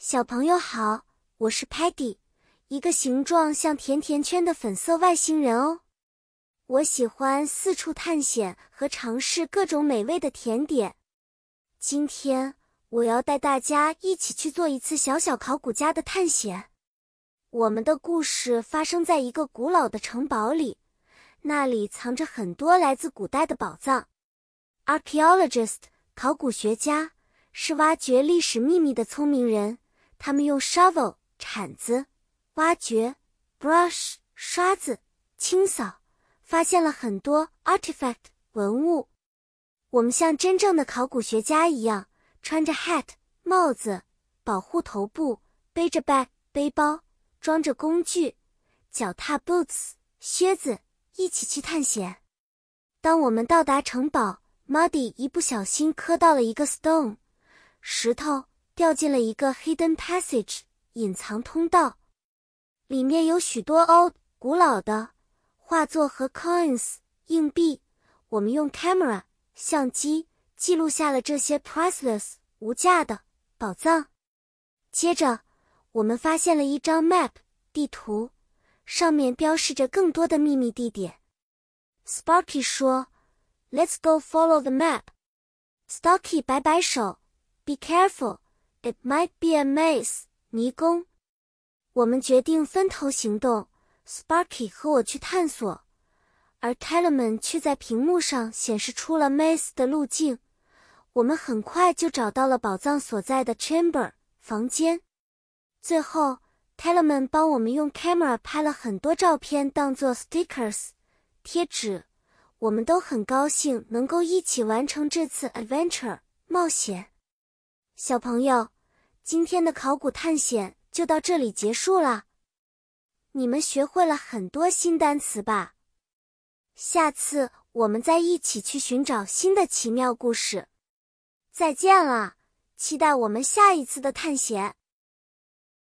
小朋友好，我是 Patty，一个形状像甜甜圈的粉色外星人哦。我喜欢四处探险和尝试各种美味的甜点。今天我要带大家一起去做一次小小考古家的探险。我们的故事发生在一个古老的城堡里，那里藏着很多来自古代的宝藏。Archaeologist 考古学家是挖掘历史秘密的聪明人。他们用 shovel 铲子挖掘，brush 刷子清扫，发现了很多 artifact 文物。我们像真正的考古学家一样，穿着 hat 帽子保护头部，背着 bag 背包，装着工具，脚踏 boots 靴子，一起去探险。当我们到达城堡，Muddy 一不小心磕到了一个 stone 石头。掉进了一个 hidden passage 隐藏通道，里面有许多 old 古老的画作和 coins 硬币。我们用 camera 相机记录下了这些 priceless 无价的宝藏。接着，我们发现了一张 map 地图，上面标示着更多的秘密地点。Sparky 说：“Let's go follow the map。” Stocky 摆摆手：“Be careful。” It might be a maze，迷宫。我们决定分头行动，Sparky 和我去探索，而 Telemann 却在屏幕上显示出了 maze 的路径。我们很快就找到了宝藏所在的 chamber 房间。最后，Telemann 帮我们用 camera 拍了很多照片，当做 stickers 贴纸。我们都很高兴能够一起完成这次 adventure 冒险。小朋友，今天的考古探险就到这里结束了。你们学会了很多新单词吧？下次我们再一起去寻找新的奇妙故事。再见了，期待我们下一次的探险。